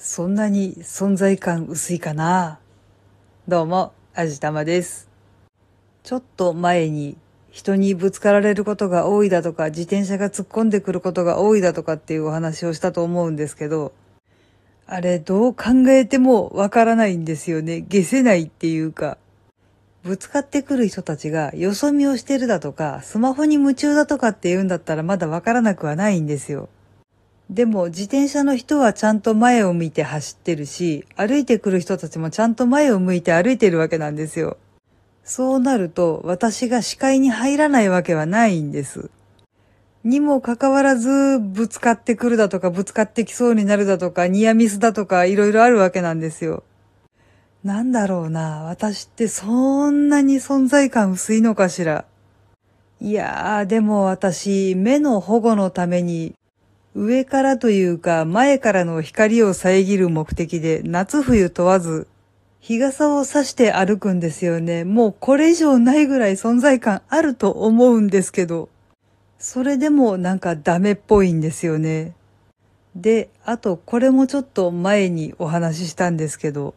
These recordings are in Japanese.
そんなに存在感薄いかなどうも、あじたまです。ちょっと前に人にぶつかられることが多いだとか、自転車が突っ込んでくることが多いだとかっていうお話をしたと思うんですけど、あれどう考えてもわからないんですよね。消せないっていうか。ぶつかってくる人たちがよそ見をしてるだとか、スマホに夢中だとかって言うんだったらまだわからなくはないんですよ。でも自転車の人はちゃんと前を向いて走ってるし、歩いてくる人たちもちゃんと前を向いて歩いてるわけなんですよ。そうなると私が視界に入らないわけはないんです。にもかかわらず、ぶつかってくるだとか、ぶつかってきそうになるだとか、ニアミスだとか、いろいろあるわけなんですよ。なんだろうな、私ってそんなに存在感薄いのかしら。いやー、でも私、目の保護のために、上からというか前からの光を遮る目的で夏冬問わず日傘を差して歩くんですよね。もうこれ以上ないぐらい存在感あると思うんですけど、それでもなんかダメっぽいんですよね。で、あとこれもちょっと前にお話ししたんですけど、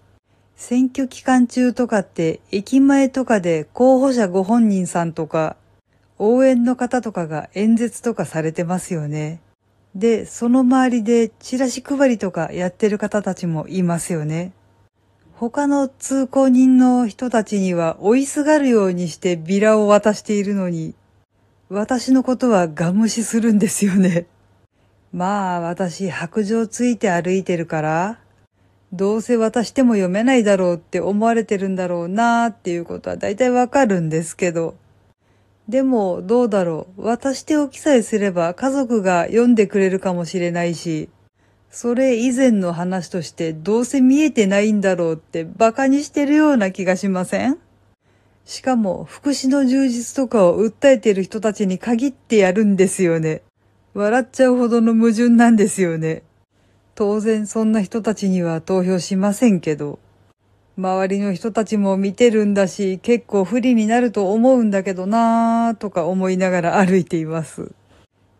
選挙期間中とかって駅前とかで候補者ご本人さんとか応援の方とかが演説とかされてますよね。で、その周りでチラシ配りとかやってる方たちもいますよね。他の通行人の人たちには追いすがるようにしてビラを渡しているのに、私のことはガン無視するんですよね。まあ私白状ついて歩いてるから、どうせ渡しても読めないだろうって思われてるんだろうなーっていうことは大体わかるんですけど、でもどうだろう。渡しておきさえすれば家族が読んでくれるかもしれないし、それ以前の話としてどうせ見えてないんだろうって馬鹿にしてるような気がしません？しかも福祉の充実とかを訴えてる人たちに限ってやるんですよね。笑っちゃうほどの矛盾なんですよね。当然そんな人たちには投票しませんけど。周りの人たちも見てるんだし、結構不利になると思うんだけどなぁとか思いながら歩いています。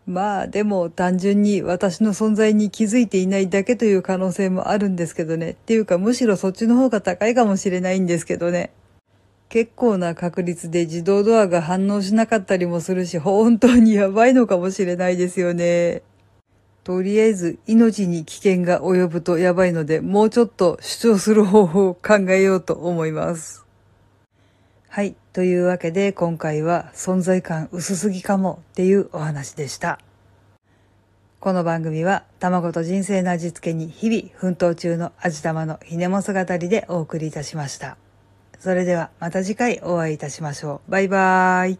まあでも単純に私の存在に気づいていないだけという可能性もあるんですけどね。っていうかむしろそっちの方が高いかもしれないんですけどね。結構な確率で自動ドアが反応しなかったりもするし、本当にやばいのかもしれないですよね。とりあえず命に危険が及ぶとやばいので、もうちょっと主張する方法を考えようと思います。はい。というわけで今回は存在感薄すぎかもっていうお話でした。この番組は卵と人生の味付けに日々奮闘中の味玉のひねも姿りでお送りいたしました。それではまた次回お会いいたしましょう。バイバーイ。